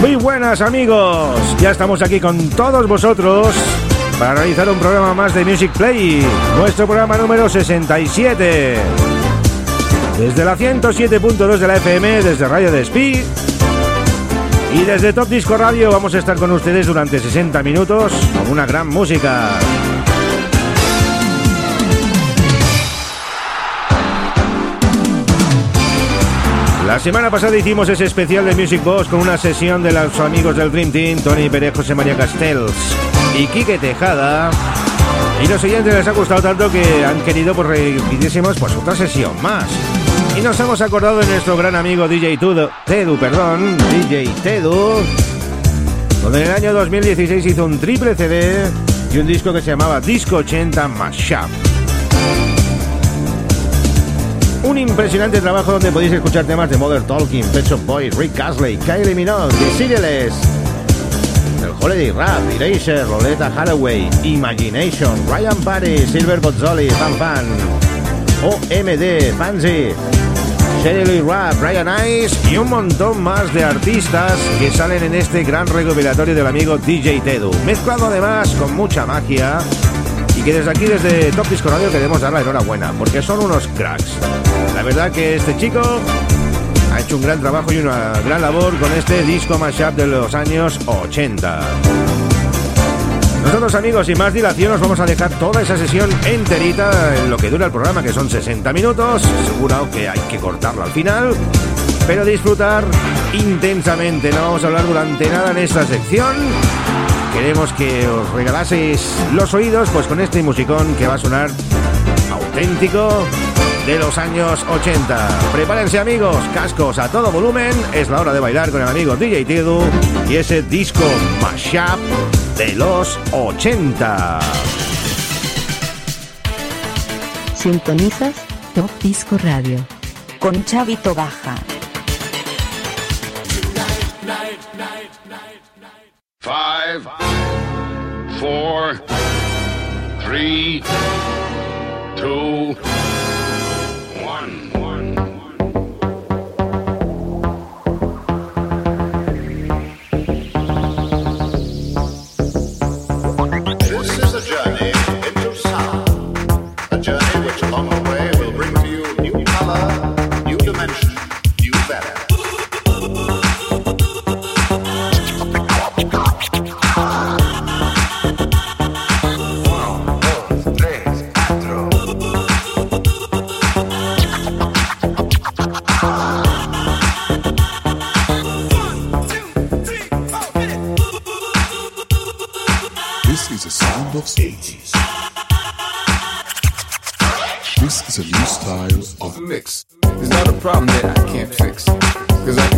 Muy buenas amigos, ya estamos aquí con todos vosotros para realizar un programa más de Music Play, nuestro programa número 67. Desde la 107.2 de la FM, desde Radio Despí y desde Top Disco Radio vamos a estar con ustedes durante 60 minutos con una gran música. La semana pasada hicimos ese especial de Music Box con una sesión de los amigos del Dream Team, Tony Pérez, José María Castells y Quique Tejada. Y los oyentes les ha gustado tanto que han querido pues repitiésemos pues otra sesión más. Y nos hemos acordado de nuestro gran amigo DJ Tudo, Tedu, perdón, DJ Tedu, donde en el año 2016 hizo un triple CD y un disco que se llamaba Disco 80 Mashup. Un impresionante trabajo donde podéis escuchar temas de Mother Talking, Pet Shop Boys, Rick Astley, Kylie Minogue, Serialist, el Holiday Rap, Erasure, Roleta Hathaway, Imagination, Ryan Paris, Silver Bozzoli, Fan Fan, OMD, Fancy, Sherry Rap, Ryan Ice y un montón más de artistas que salen en este gran recopilatorio del amigo DJ Tedu, mezclado además con mucha magia y que desde aquí, desde Top Disco Radio, queremos dar la enhorabuena, porque son unos cracks. La verdad que este chico ha hecho un gran trabajo y una gran labor con este disco mashup de los años 80. Nosotros amigos, sin más dilación, os vamos a dejar toda esa sesión enterita en lo que dura el programa, que son 60 minutos. Seguro que hay que cortarlo al final, pero disfrutar intensamente. No vamos a hablar durante nada en esta sección. Queremos que os regalaseis los oídos pues con este musicón que va a sonar auténtico de los años 80. Prepárense amigos, cascos a todo volumen, es la hora de bailar con el amigo DJ Tedu y ese disco mashup de los 80. Sintonizas Top Disco Radio con Chavito Baja. Five, four, three, two,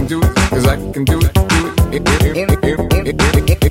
do it, cause I can do it, do it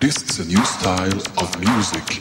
This is a new style of music.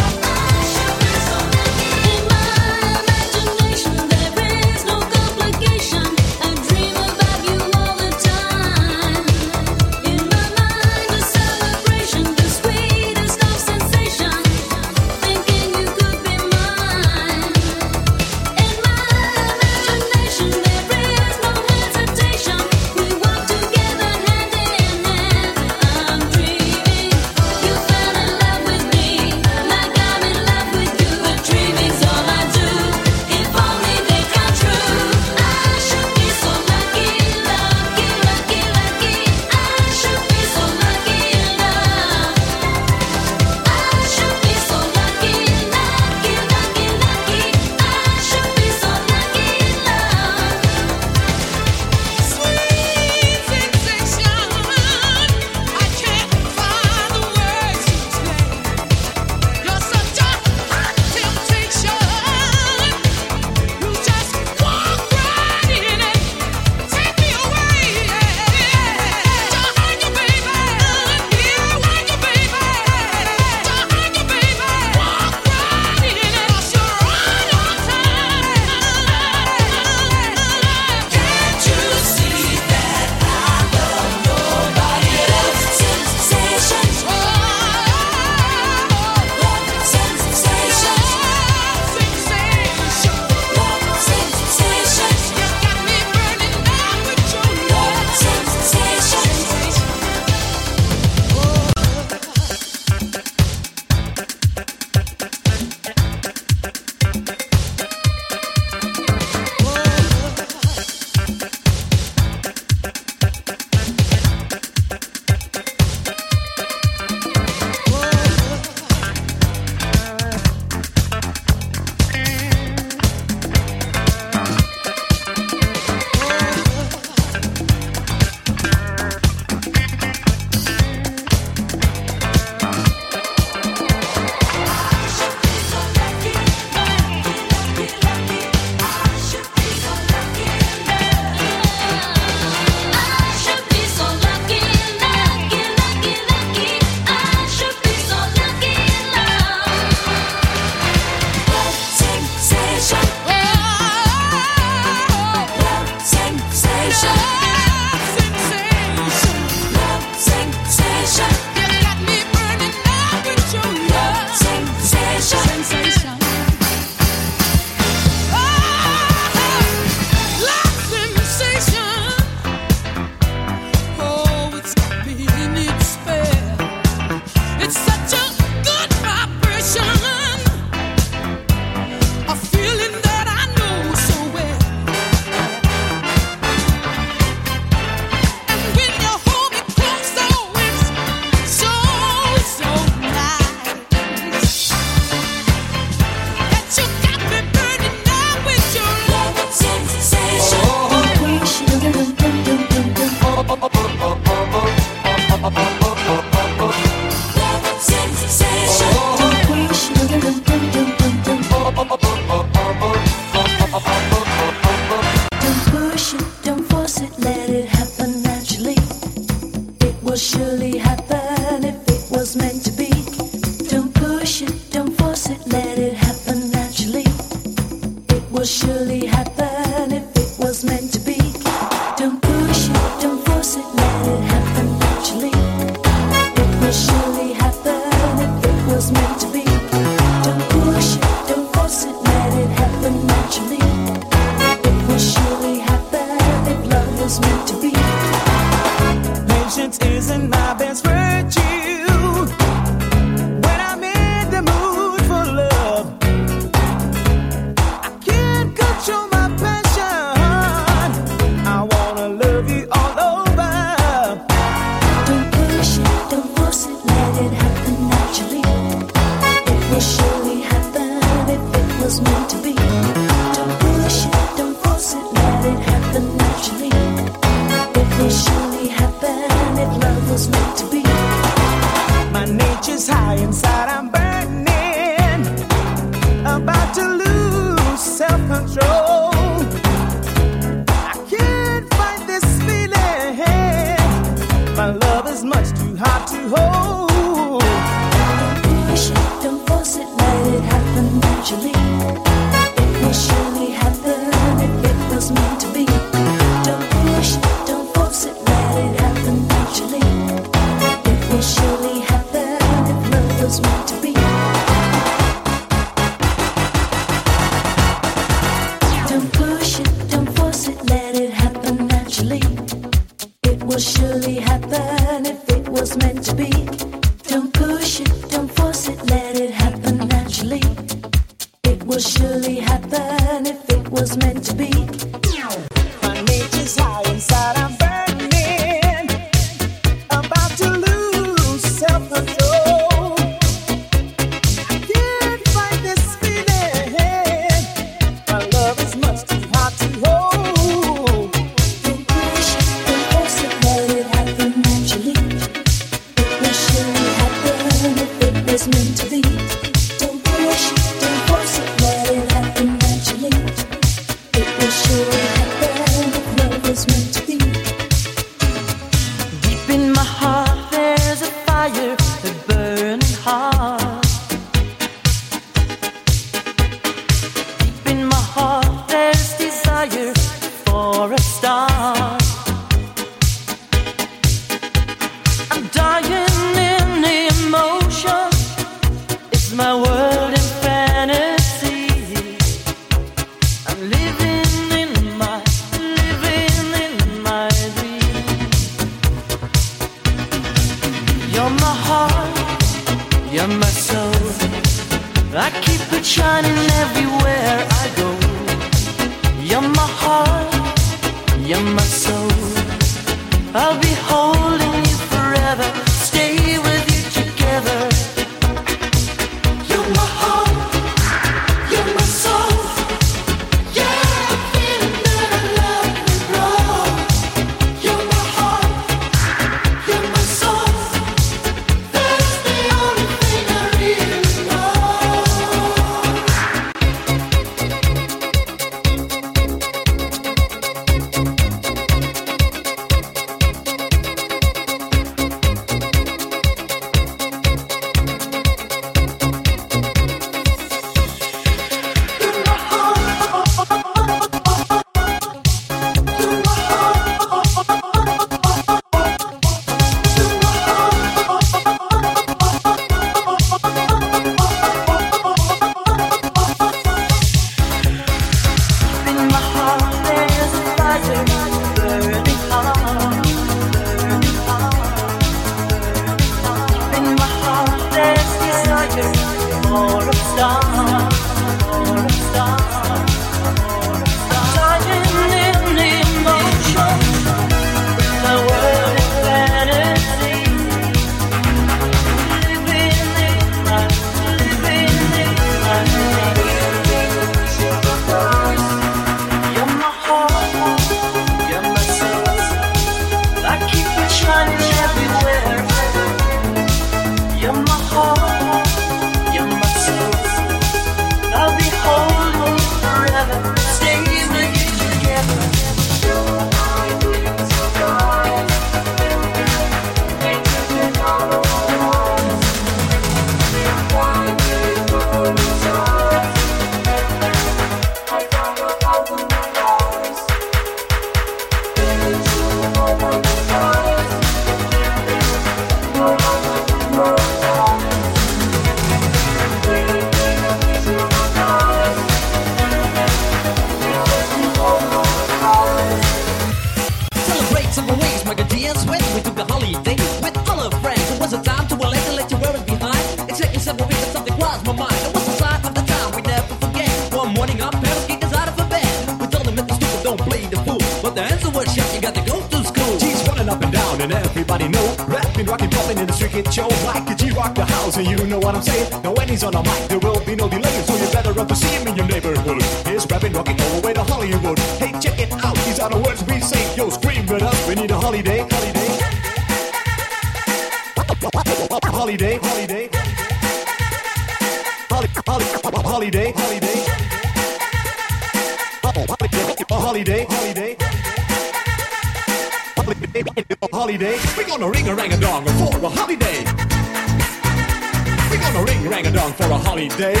Holiday.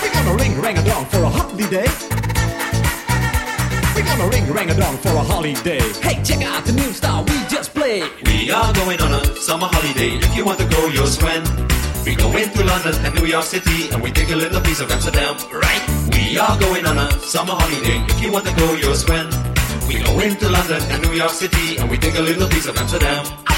We're gonna ring rang a dong for a holiday. We're gonna ring rang a dong for a holiday. Hey, check out the new style we just played. We are going on a summer holiday. If you want to go, you'll swim. We go into London and New York City and we take a little piece of Amsterdam, right? We are going on a summer holiday. If you want to go, you'll swim. We go into London and New York City and we take a little piece of Amsterdam.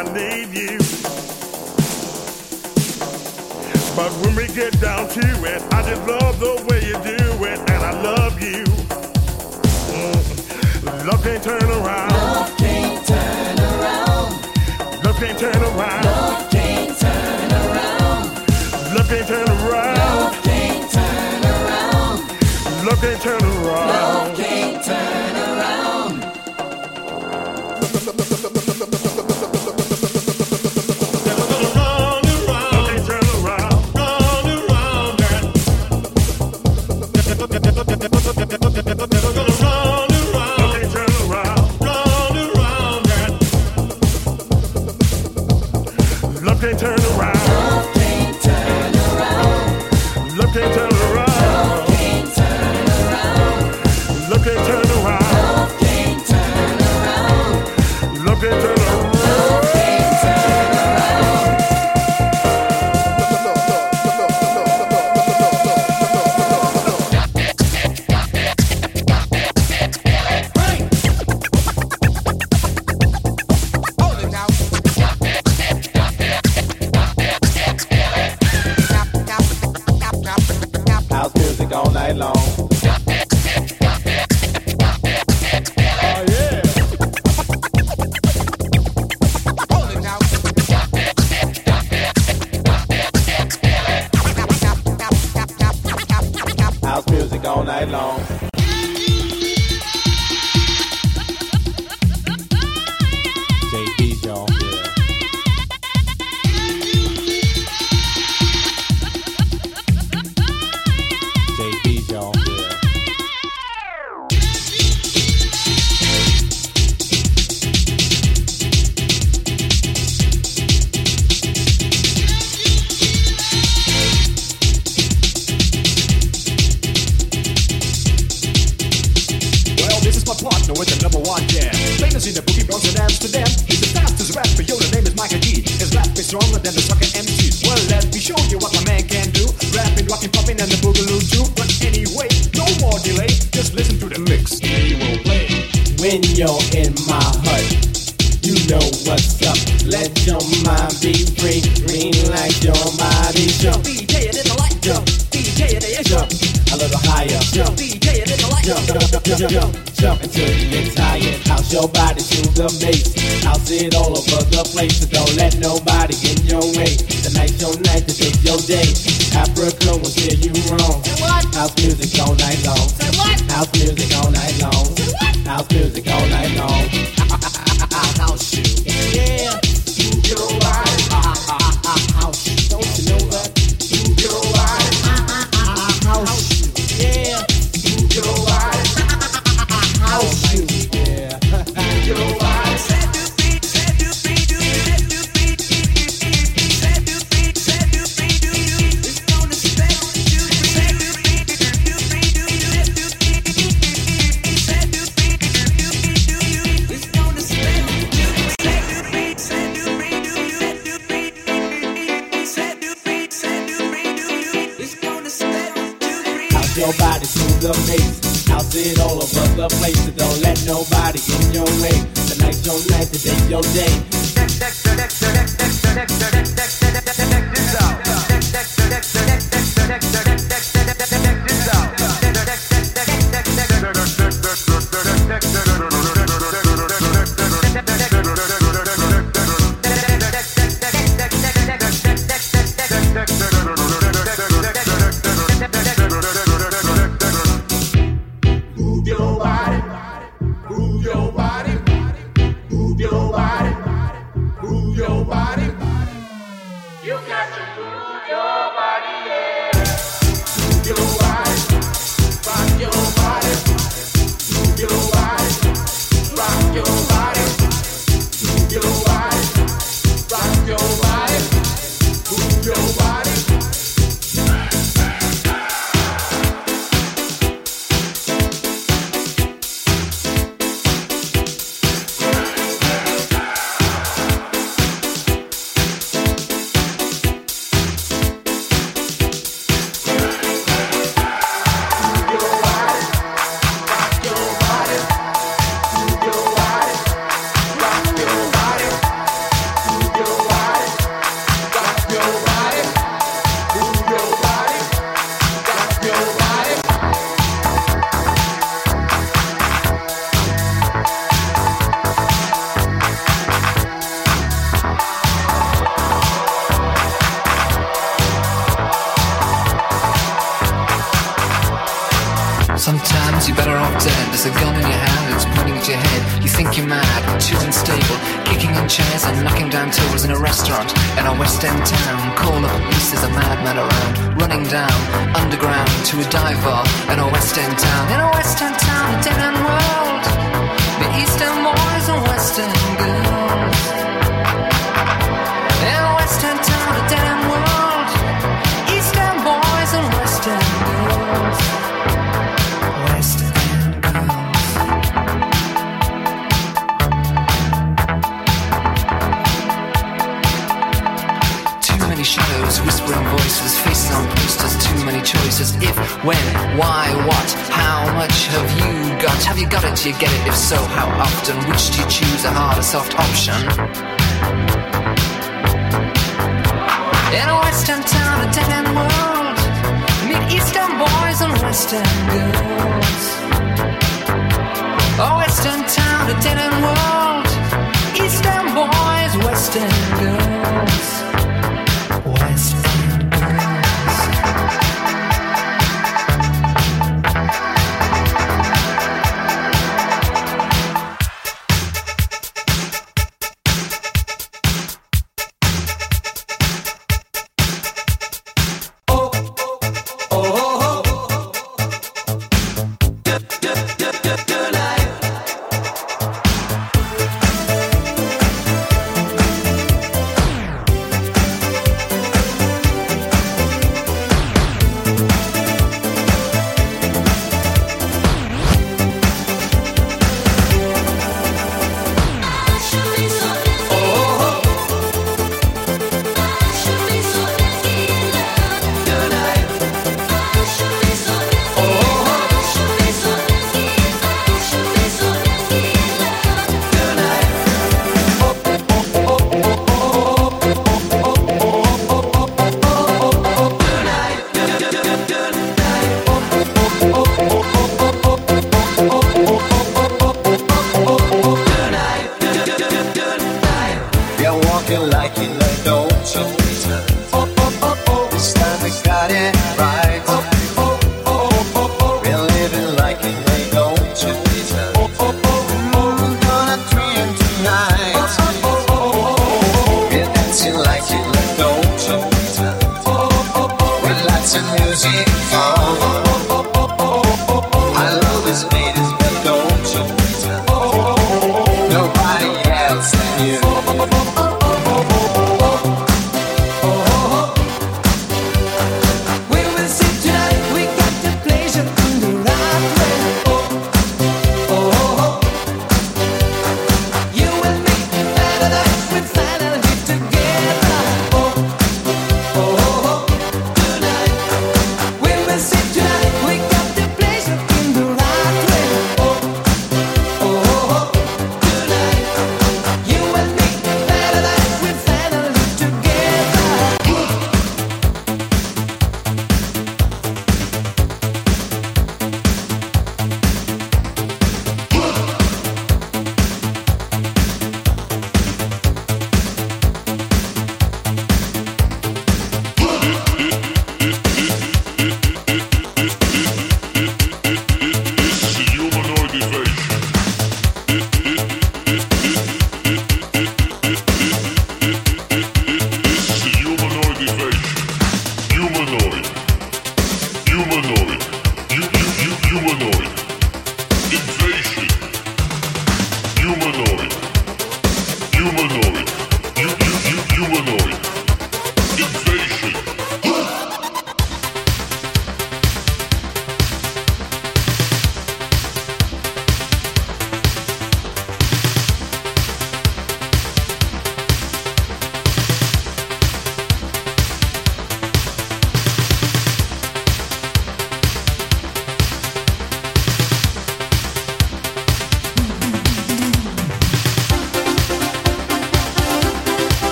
I need you. But when we get down to it, I just love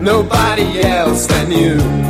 nobody else than you.